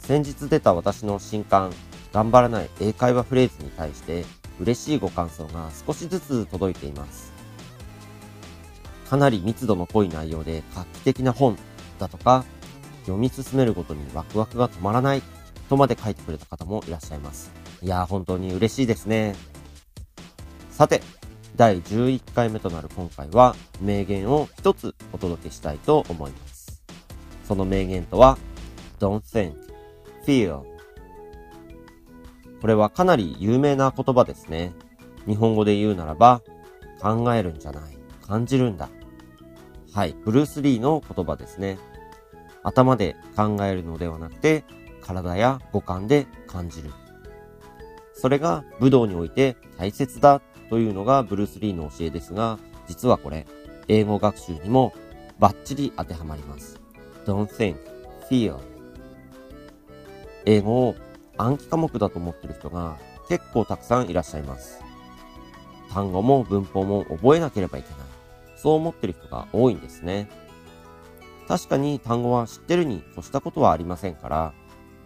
先日出た私の新刊、頑張らない英会話フレーズに対して嬉しいご感想が少しずつ届いています。かなり密度の濃い内容で画期的な本だとか、読み進めるごとにワクワクが止まらないとまで書いてくれた方もいらっしゃいます。いやー本当に嬉しいですね。さて、第11回目となる今回は名言を一つお届けしたいと思います。その名言とは、Don't think, feel これはかなり有名な言葉ですね。日本語で言うならば、考えるんじゃない、感じるんだ。はい、ブルース・リーの言葉ですね。頭で考えるのではなくて、体や五感で感じる。それが武道において大切だというのがブルース・リーの教えですが、実はこれ、英語学習にもバッチリ当てはまります。Don't think, feel. 英語を暗記科目だと思ってる人が結構たくさんいらっしゃいます。単語も文法も覚えなければいけない。そう思ってる人が多いんですね。確かに単語は知ってるに越したことはありませんから、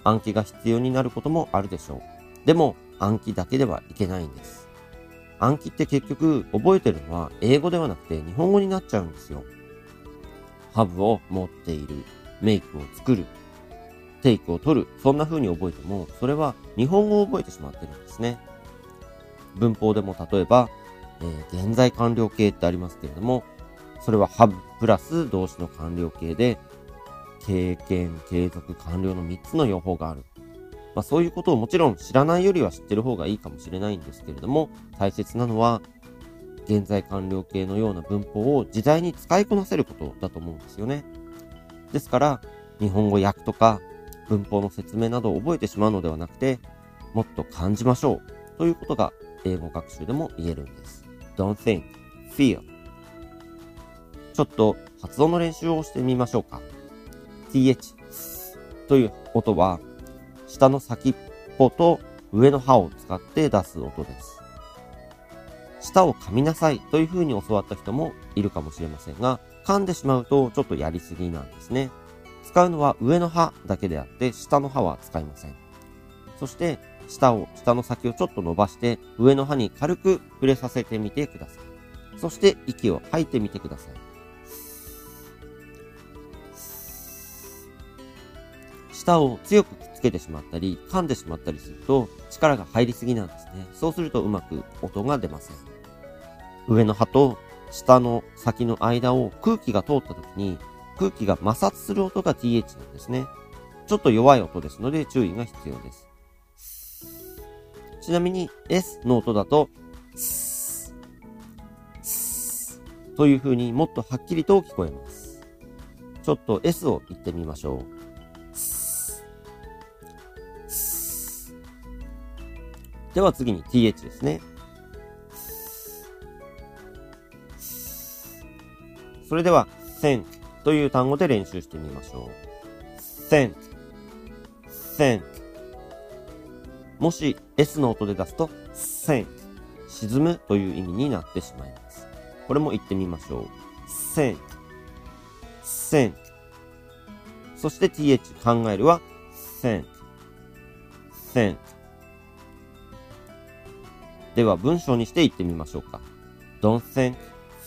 暗記が必要になることもあるでしょう。でも暗記だけではいけないんです。暗記って結局覚えてるのは英語ではなくて日本語になっちゃうんですよ。ハブを持っている、メイクを作る、テイクを取る、そんな風に覚えても、それは日本語を覚えてしまってるんですね。文法でも例えば、えー現在完了形ってありますけれども、それは have プラス動詞の完了形で、経験、継続、完了の3つの用法がある。まあそういうことをもちろん知らないよりは知ってる方がいいかもしれないんですけれども、大切なのは、現在完了形のような文法を自在に使いこなせることだと思うんですよね。ですから、日本語訳とか文法の説明などを覚えてしまうのではなくて、もっと感じましょうということが英語学習でも言えるんです。Don't think, feel. ちょっと発音の練習をしてみましょうか。th という音は、下の先っぽと上の歯を使って出す音です。舌を噛みなさいという風に教わった人もいるかもしれませんが、噛んでしまうとちょっとやりすぎなんですね。使うのは上の歯だけであって、下の歯は使いません。そして、舌を、舌の先をちょっと伸ばして、上の歯に軽く触れさせてみてください。そして、息を吐いてみてください。舌を強くくっつけてしまったり、噛んでしまったりすると、力が入りすぎなんですね。そうするとうまく音が出ません。上の歯と下の先の間を空気が通った時に、空気が摩擦する音が th なんですね。ちょっと弱い音ですので注意が必要です。ちなみに S の音だと、ススという風にもっとはっきりと聞こえます。ちょっと S を言ってみましょう。では次に th ですね。それでは think という単語で練習してみましょう。think, think もし S の音で出すと sink 沈むという意味になってしまいます。これも言ってみましょう。sink, sink そして th 考えるは think, think では文章にして言ってみましょうか。don't think,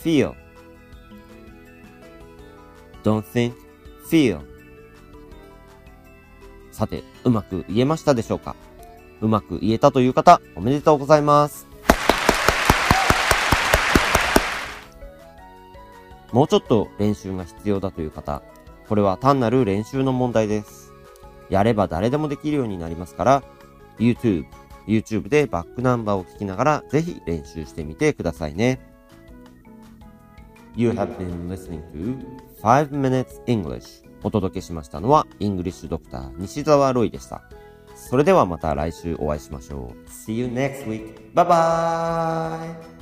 feel don't think, feel さて、うまく言えましたでしょうか？うまく言えたという方、おめでとうございます。もうちょっと練習が必要だという方、これは単なる練習の問題です。やれば誰でもできるようになりますから、YouTube、YouTube でバックナンバーを聞きながら、ぜひ練習してみてくださいね。You have been listening to 5 Minutes English. お届けしましたのは、イングリッシュドクター西澤ロイでした。それではまた来週お会いしましょう。See you next week. Bye bye!